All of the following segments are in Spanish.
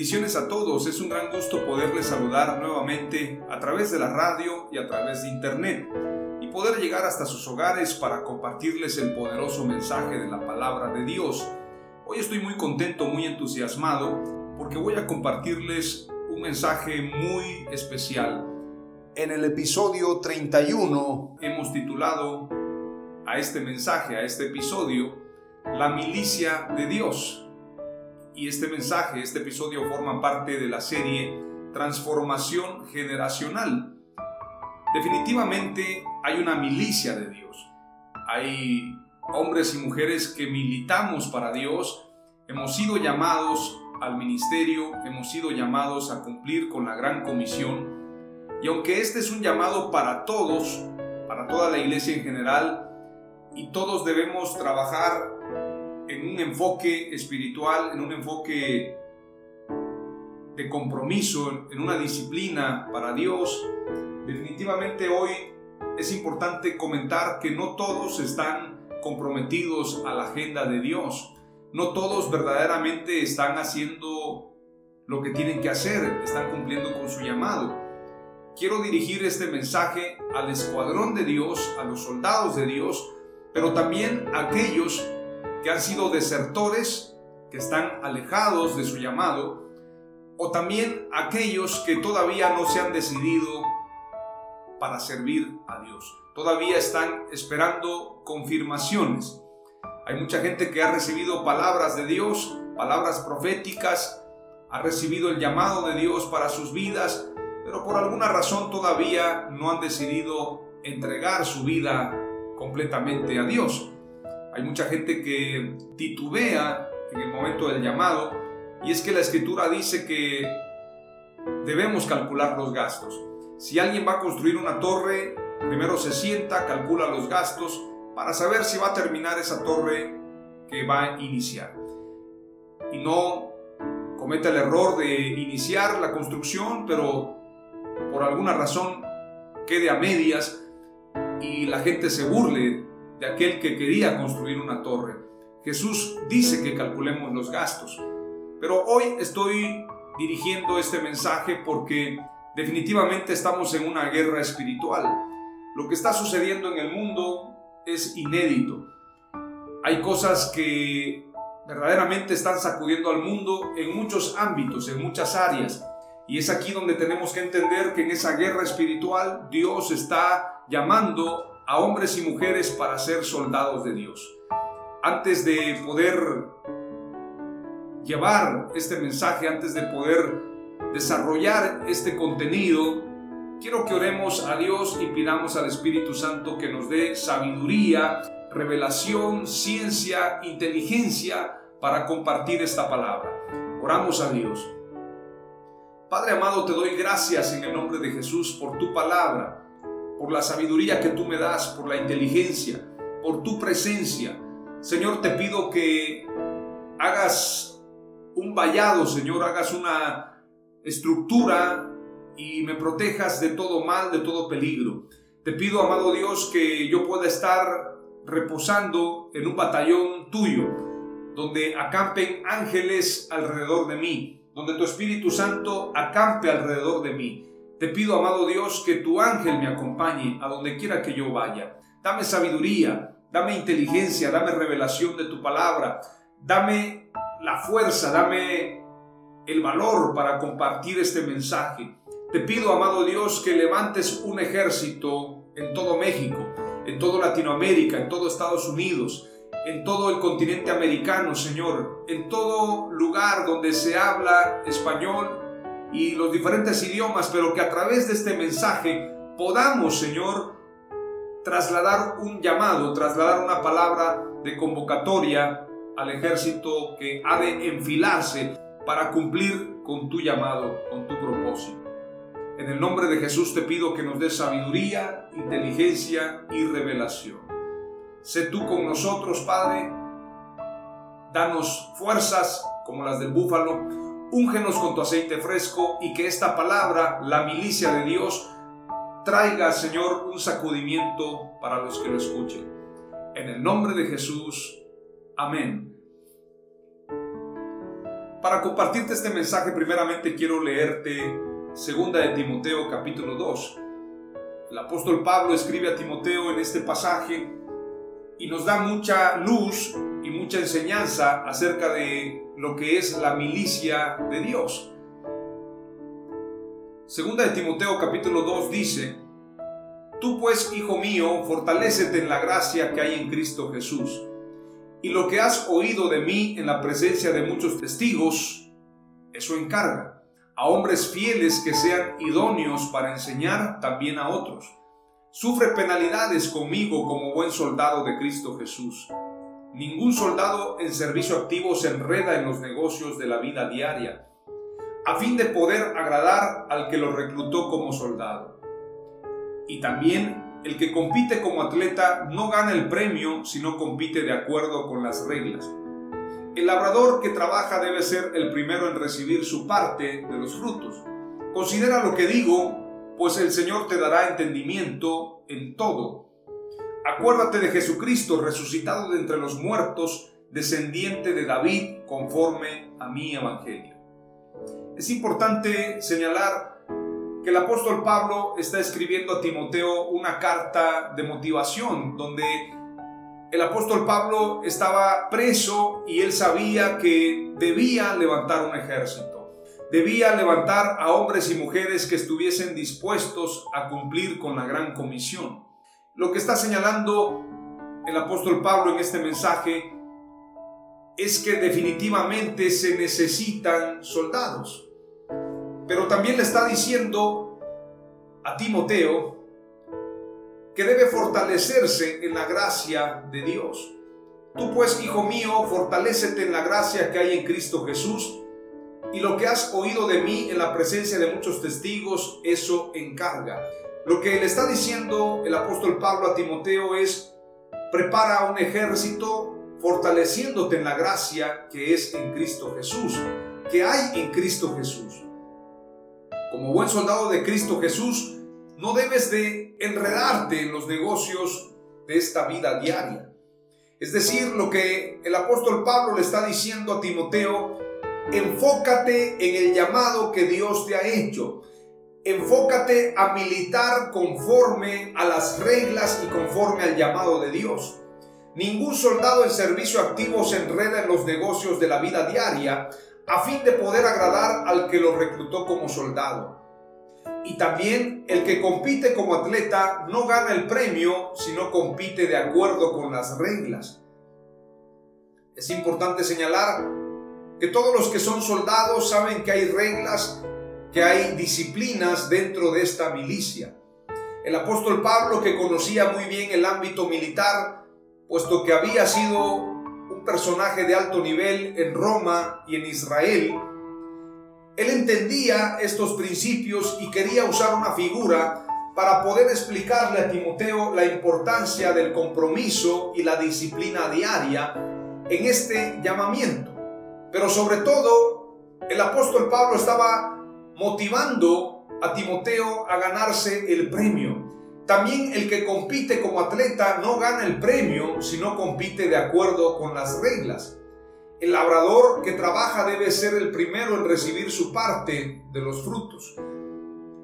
Bendiciones a todos, es un gran gusto poderles saludar nuevamente a través de la radio y a través de internet y poder llegar hasta sus hogares para compartirles el poderoso mensaje de la palabra de Dios. Hoy estoy muy contento, muy entusiasmado porque voy a compartirles un mensaje muy especial. En el episodio 31 hemos titulado a este mensaje, a este episodio, La milicia de Dios y este mensaje, este episodio forma parte de la serie Transformación Generacional. Definitivamente hay una milicia de Dios. Hay hombres y mujeres que militamos para Dios. Hemos sido llamados al ministerio, hemos sido llamados a cumplir con la gran comisión. Y aunque este es un llamado para todos, para toda la iglesia en general, y todos debemos trabajar en un enfoque espiritual, en un enfoque de compromiso, en una disciplina para Dios, definitivamente hoy es importante comentar que no todos están comprometidos a la agenda de Dios. No todos verdaderamente están haciendo lo que tienen que hacer, están cumpliendo con su llamado. Quiero dirigir este mensaje al escuadrón de Dios, a los soldados de Dios, pero también a aquellos que han sido desertores, que están alejados de su llamado, o también aquellos que todavía no se han decidido para servir a Dios. Todavía están esperando confirmaciones. Hay mucha gente que ha recibido palabras de Dios, palabras proféticas, ha recibido el llamado de Dios para sus vidas, pero por alguna razón todavía no han decidido entregar su vida completamente a Dios. Hay mucha gente que titubea en el momento del llamado y es que la escritura dice que debemos calcular los gastos. Si alguien va a construir una torre, primero se sienta, calcula los gastos para saber si va a terminar esa torre que va a iniciar. Y no cometa el error de iniciar la construcción, pero por alguna razón quede a medias y la gente se burle de aquel que quería construir una torre. Jesús dice que calculemos los gastos. Pero hoy estoy dirigiendo este mensaje porque definitivamente estamos en una guerra espiritual. Lo que está sucediendo en el mundo es inédito. Hay cosas que verdaderamente están sacudiendo al mundo en muchos ámbitos, en muchas áreas. Y es aquí donde tenemos que entender que en esa guerra espiritual Dios está llamando a hombres y mujeres para ser soldados de Dios. Antes de poder llevar este mensaje, antes de poder desarrollar este contenido, quiero que oremos a Dios y pidamos al Espíritu Santo que nos dé sabiduría, revelación, ciencia, inteligencia para compartir esta palabra. Oramos a Dios. Padre amado, te doy gracias en el nombre de Jesús por tu palabra por la sabiduría que tú me das, por la inteligencia, por tu presencia. Señor, te pido que hagas un vallado, Señor, hagas una estructura y me protejas de todo mal, de todo peligro. Te pido, amado Dios, que yo pueda estar reposando en un batallón tuyo, donde acampen ángeles alrededor de mí, donde tu Espíritu Santo acampe alrededor de mí. Te pido, amado Dios, que tu ángel me acompañe a donde quiera que yo vaya. Dame sabiduría, dame inteligencia, dame revelación de tu palabra, dame la fuerza, dame el valor para compartir este mensaje. Te pido, amado Dios, que levantes un ejército en todo México, en toda Latinoamérica, en todo Estados Unidos, en todo el continente americano, Señor, en todo lugar donde se habla español y los diferentes idiomas, pero que a través de este mensaje podamos, Señor, trasladar un llamado, trasladar una palabra de convocatoria al ejército que ha de enfilarse para cumplir con tu llamado, con tu propósito. En el nombre de Jesús te pido que nos des sabiduría, inteligencia y revelación. Sé tú con nosotros, Padre. Danos fuerzas como las del búfalo. Úngenos con tu aceite fresco y que esta palabra, la milicia de Dios, traiga, Señor, un sacudimiento para los que lo escuchen. En el nombre de Jesús. Amén. Para compartirte este mensaje, primeramente quiero leerte segunda de Timoteo capítulo 2. El apóstol Pablo escribe a Timoteo en este pasaje y nos da mucha luz y mucha enseñanza acerca de lo que es la milicia de Dios. Segunda de Timoteo capítulo 2 dice, Tú pues, hijo mío, fortalécete en la gracia que hay en Cristo Jesús. Y lo que has oído de mí en la presencia de muchos testigos, eso encarga a hombres fieles que sean idóneos para enseñar también a otros. Sufre penalidades conmigo como buen soldado de Cristo Jesús. Ningún soldado en servicio activo se enreda en los negocios de la vida diaria a fin de poder agradar al que lo reclutó como soldado. Y también el que compite como atleta no gana el premio si no compite de acuerdo con las reglas. El labrador que trabaja debe ser el primero en recibir su parte de los frutos. Considera lo que digo, pues el Señor te dará entendimiento en todo. Acuérdate de Jesucristo resucitado de entre los muertos, descendiente de David conforme a mi evangelio. Es importante señalar que el apóstol Pablo está escribiendo a Timoteo una carta de motivación donde el apóstol Pablo estaba preso y él sabía que debía levantar un ejército. Debía levantar a hombres y mujeres que estuviesen dispuestos a cumplir con la gran comisión. Lo que está señalando el apóstol Pablo en este mensaje es que definitivamente se necesitan soldados. Pero también le está diciendo a Timoteo que debe fortalecerse en la gracia de Dios. Tú pues, hijo mío, fortalécete en la gracia que hay en Cristo Jesús, y lo que has oído de mí en la presencia de muchos testigos, eso encarga. Lo que le está diciendo el apóstol Pablo a Timoteo es, prepara un ejército fortaleciéndote en la gracia que es en Cristo Jesús, que hay en Cristo Jesús. Como buen soldado de Cristo Jesús, no debes de enredarte en los negocios de esta vida diaria. Es decir, lo que el apóstol Pablo le está diciendo a Timoteo, enfócate en el llamado que Dios te ha hecho. Enfócate a militar conforme a las reglas y conforme al llamado de Dios. Ningún soldado en servicio activo se enreda en los negocios de la vida diaria a fin de poder agradar al que lo reclutó como soldado. Y también el que compite como atleta no gana el premio si no compite de acuerdo con las reglas. Es importante señalar que todos los que son soldados saben que hay reglas, que hay disciplinas dentro de esta milicia. El apóstol Pablo, que conocía muy bien el ámbito militar, puesto que había sido personaje de alto nivel en Roma y en Israel, él entendía estos principios y quería usar una figura para poder explicarle a Timoteo la importancia del compromiso y la disciplina diaria en este llamamiento. Pero sobre todo, el apóstol Pablo estaba motivando a Timoteo a ganarse el premio. También el que compite como atleta no gana el premio si no compite de acuerdo con las reglas. el labrador que trabaja debe ser el primero en recibir su parte de los frutos.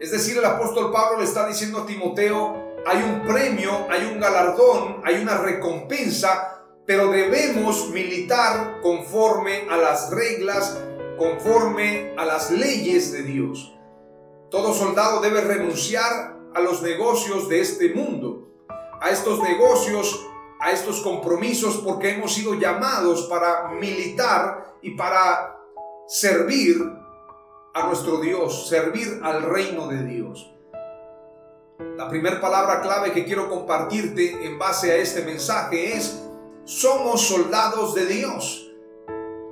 Es decir, el apóstol Pablo le está diciendo a Timoteo, hay un premio, hay un galardón, hay una recompensa, pero debemos militar conforme a las reglas, conforme a las leyes de Dios. Todo soldado debe renunciar a los negocios de este mundo, a estos negocios, a estos compromisos, porque hemos sido llamados para militar y para servir a nuestro Dios, servir al reino de Dios. La primera palabra clave que quiero compartirte en base a este mensaje es, somos soldados de Dios.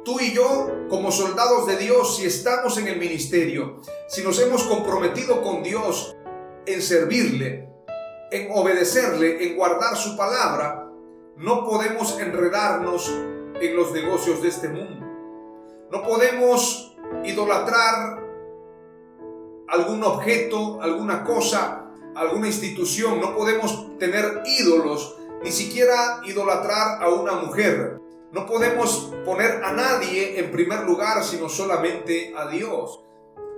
Tú y yo, como soldados de Dios, si estamos en el ministerio, si nos hemos comprometido con Dios en servirle, en obedecerle, en guardar su palabra, no podemos enredarnos en los negocios de este mundo. No podemos idolatrar algún objeto, alguna cosa, alguna institución. No podemos tener ídolos, ni siquiera idolatrar a una mujer. No podemos poner a nadie en primer lugar, sino solamente a Dios.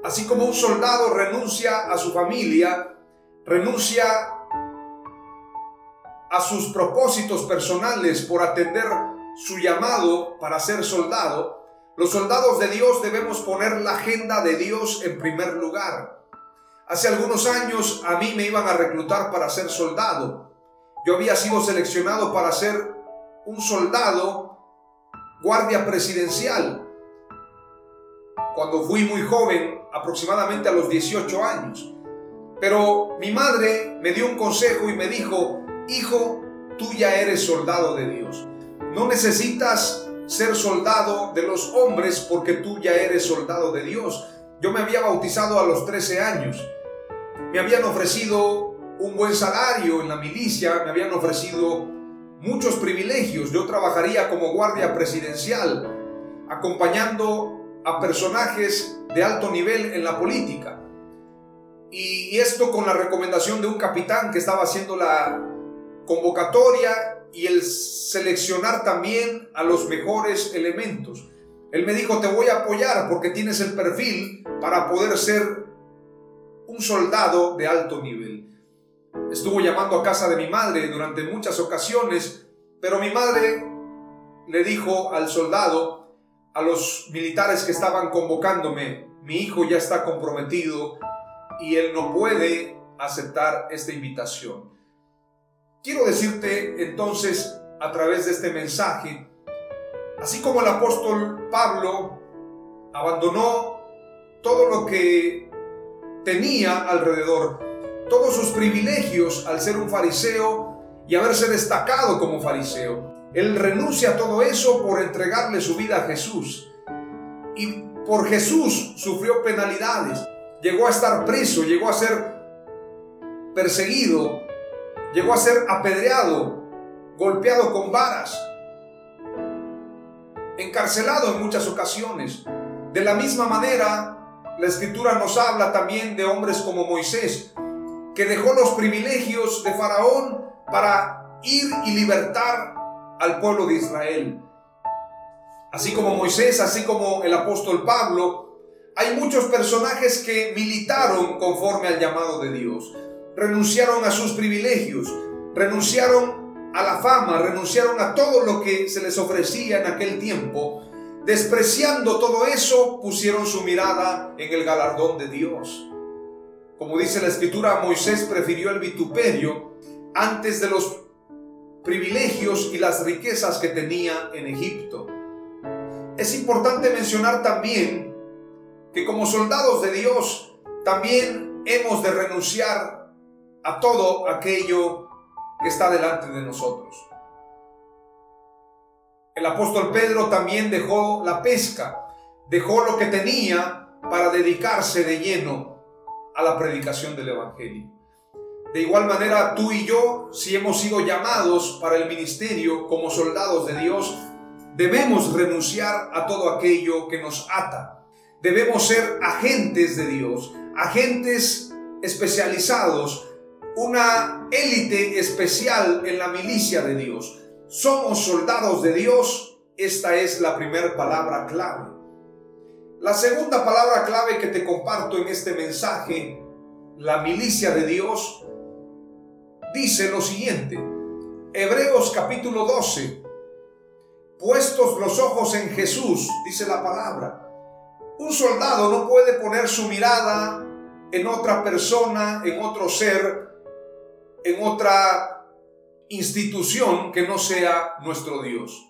Así como un soldado renuncia a su familia, renuncia a sus propósitos personales por atender su llamado para ser soldado, los soldados de Dios debemos poner la agenda de Dios en primer lugar. Hace algunos años a mí me iban a reclutar para ser soldado. Yo había sido seleccionado para ser un soldado guardia presidencial. Cuando fui muy joven, aproximadamente a los 18 años. Pero mi madre me dio un consejo y me dijo, hijo, tú ya eres soldado de Dios. No necesitas ser soldado de los hombres porque tú ya eres soldado de Dios. Yo me había bautizado a los 13 años. Me habían ofrecido un buen salario en la milicia, me habían ofrecido muchos privilegios. Yo trabajaría como guardia presidencial, acompañando a personajes de alto nivel en la política. Y esto con la recomendación de un capitán que estaba haciendo la convocatoria y el seleccionar también a los mejores elementos. Él me dijo, te voy a apoyar porque tienes el perfil para poder ser un soldado de alto nivel. Estuvo llamando a casa de mi madre durante muchas ocasiones, pero mi madre le dijo al soldado, a los militares que estaban convocándome, mi hijo ya está comprometido y él no puede aceptar esta invitación. Quiero decirte entonces a través de este mensaje, así como el apóstol Pablo abandonó todo lo que tenía alrededor, todos sus privilegios al ser un fariseo y haberse destacado como fariseo. Él renuncia a todo eso por entregarle su vida a Jesús. Y por Jesús sufrió penalidades. Llegó a estar preso, llegó a ser perseguido, llegó a ser apedreado, golpeado con varas, encarcelado en muchas ocasiones. De la misma manera, la escritura nos habla también de hombres como Moisés, que dejó los privilegios de Faraón para ir y libertar al pueblo de Israel. Así como Moisés, así como el apóstol Pablo, hay muchos personajes que militaron conforme al llamado de Dios renunciaron a sus privilegios, renunciaron a la fama, renunciaron a todo lo que se les ofrecía en aquel tiempo. Despreciando todo eso, pusieron su mirada en el galardón de Dios. Como dice la escritura, Moisés prefirió el vituperio antes de los privilegios y las riquezas que tenía en Egipto. Es importante mencionar también que como soldados de Dios también hemos de renunciar a todo aquello que está delante de nosotros. El apóstol Pedro también dejó la pesca, dejó lo que tenía para dedicarse de lleno a la predicación del Evangelio. De igual manera, tú y yo, si hemos sido llamados para el ministerio como soldados de Dios, debemos renunciar a todo aquello que nos ata. Debemos ser agentes de Dios, agentes especializados una élite especial en la milicia de Dios. Somos soldados de Dios esta es la primera palabra clave. La segunda palabra clave que te comparto en este mensaje, la milicia de Dios, dice lo siguiente. Hebreos capítulo 12. Puestos los ojos en Jesús, dice la palabra. Un soldado no puede poner su mirada en otra persona, en otro ser, en otra institución que no sea nuestro Dios.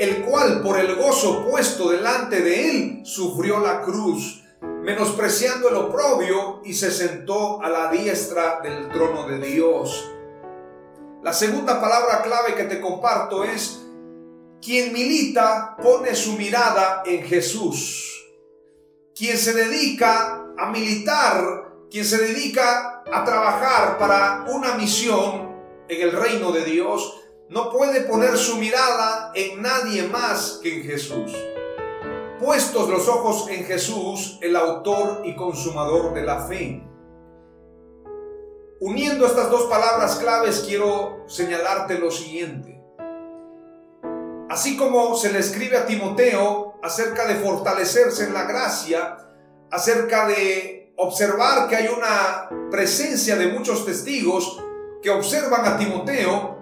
el cual por el gozo puesto delante de él sufrió la cruz, menospreciando el oprobio y se sentó a la diestra del trono de Dios. La segunda palabra clave que te comparto es, quien milita pone su mirada en Jesús. Quien se dedica a militar quien se dedica a trabajar para una misión en el reino de Dios, no puede poner su mirada en nadie más que en Jesús. Puestos los ojos en Jesús, el autor y consumador de la fe. Uniendo estas dos palabras claves, quiero señalarte lo siguiente. Así como se le escribe a Timoteo acerca de fortalecerse en la gracia, acerca de observar que hay una presencia de muchos testigos que observan a Timoteo,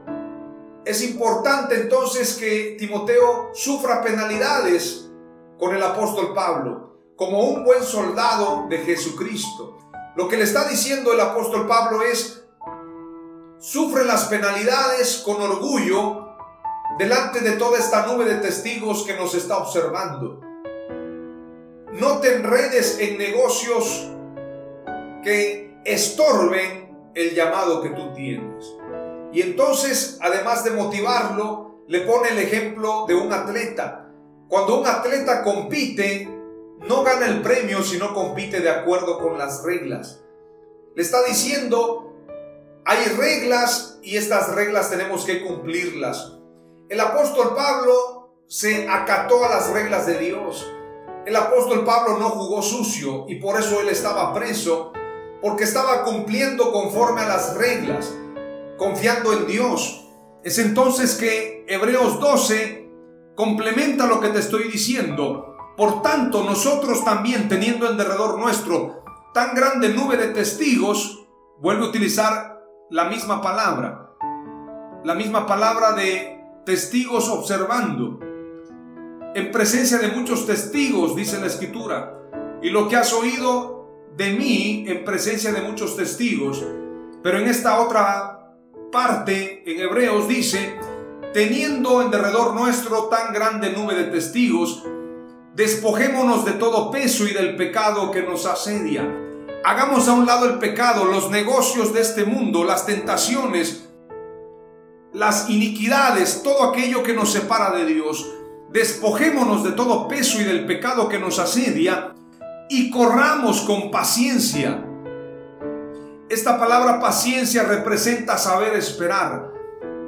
es importante entonces que Timoteo sufra penalidades con el apóstol Pablo, como un buen soldado de Jesucristo. Lo que le está diciendo el apóstol Pablo es, sufre las penalidades con orgullo delante de toda esta nube de testigos que nos está observando. No te enredes en negocios que estorben el llamado que tú tienes. Y entonces, además de motivarlo, le pone el ejemplo de un atleta. Cuando un atleta compite, no gana el premio si no compite de acuerdo con las reglas. Le está diciendo, hay reglas y estas reglas tenemos que cumplirlas. El apóstol Pablo se acató a las reglas de Dios. El apóstol Pablo no jugó sucio y por eso él estaba preso porque estaba cumpliendo conforme a las reglas, confiando en Dios. Es entonces que Hebreos 12 complementa lo que te estoy diciendo. Por tanto, nosotros también, teniendo en derredor nuestro tan grande nube de testigos, vuelve a utilizar la misma palabra, la misma palabra de testigos observando, en presencia de muchos testigos, dice la escritura, y lo que has oído de mí en presencia de muchos testigos. Pero en esta otra parte, en Hebreos, dice, teniendo en derredor nuestro tan grande nube de testigos, despojémonos de todo peso y del pecado que nos asedia. Hagamos a un lado el pecado, los negocios de este mundo, las tentaciones, las iniquidades, todo aquello que nos separa de Dios. Despojémonos de todo peso y del pecado que nos asedia y corramos con paciencia. Esta palabra paciencia representa saber esperar.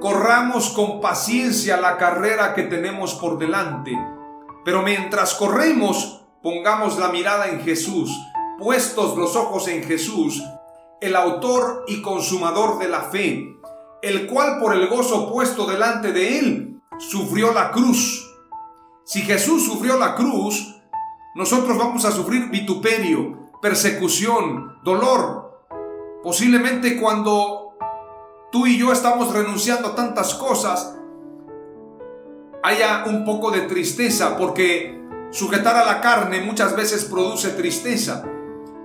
Corramos con paciencia la carrera que tenemos por delante. Pero mientras corremos, pongamos la mirada en Jesús, puestos los ojos en Jesús, el autor y consumador de la fe, el cual por el gozo puesto delante de él, sufrió la cruz. Si Jesús sufrió la cruz, nosotros vamos a sufrir vituperio, persecución, dolor. Posiblemente cuando tú y yo estamos renunciando a tantas cosas, haya un poco de tristeza porque sujetar a la carne muchas veces produce tristeza.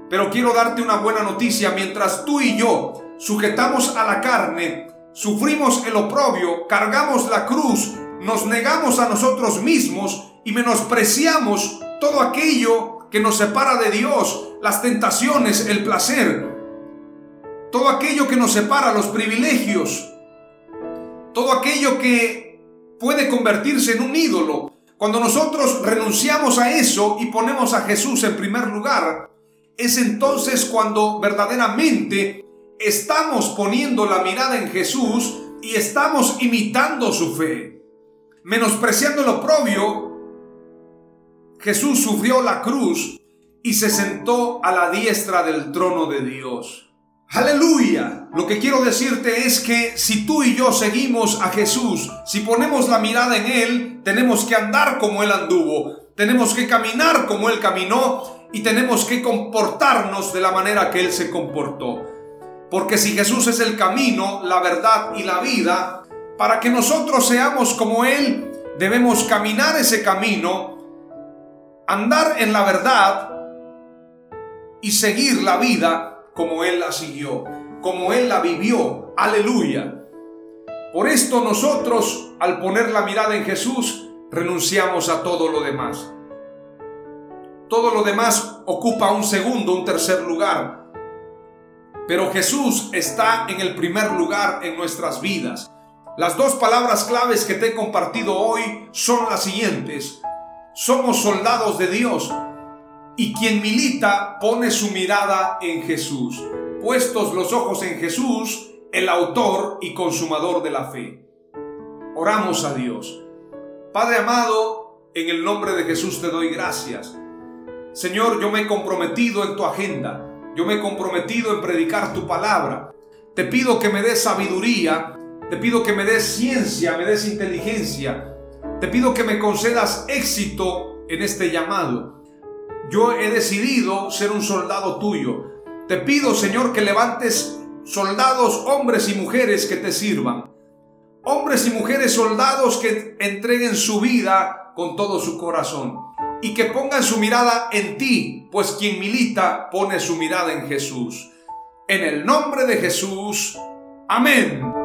Pero quiero darte una buena noticia, mientras tú y yo sujetamos a la carne, sufrimos el oprobio, cargamos la cruz, nos negamos a nosotros mismos y menospreciamos todo aquello que nos separa de Dios, las tentaciones, el placer, todo aquello que nos separa, los privilegios, todo aquello que puede convertirse en un ídolo, Cuando nosotros renunciamos a eso y ponemos a Jesús en primer lugar, es entonces cuando verdaderamente estamos poniendo la mirada en Jesús y estamos imitando su fe. Menospreciando lo propio, Jesús sufrió la cruz y se sentó a la diestra del trono de Dios. Aleluya. Lo que quiero decirte es que si tú y yo seguimos a Jesús, si ponemos la mirada en Él, tenemos que andar como Él anduvo, tenemos que caminar como Él caminó y tenemos que comportarnos de la manera que Él se comportó. Porque si Jesús es el camino, la verdad y la vida, para que nosotros seamos como Él, debemos caminar ese camino, andar en la verdad y seguir la vida como Él la siguió, como Él la vivió. Aleluya. Por esto nosotros, al poner la mirada en Jesús, renunciamos a todo lo demás. Todo lo demás ocupa un segundo, un tercer lugar. Pero Jesús está en el primer lugar en nuestras vidas. Las dos palabras claves que te he compartido hoy son las siguientes. Somos soldados de Dios y quien milita pone su mirada en Jesús, puestos los ojos en Jesús, el autor y consumador de la fe. Oramos a Dios. Padre amado, en el nombre de Jesús te doy gracias. Señor, yo me he comprometido en tu agenda, yo me he comprometido en predicar tu palabra. Te pido que me des sabiduría, te pido que me des ciencia, me des inteligencia, te pido que me concedas éxito en este llamado. Yo he decidido ser un soldado tuyo. Te pido, Señor, que levantes soldados, hombres y mujeres que te sirvan. Hombres y mujeres soldados que entreguen su vida con todo su corazón y que pongan su mirada en ti, pues quien milita pone su mirada en Jesús. En el nombre de Jesús. Amén.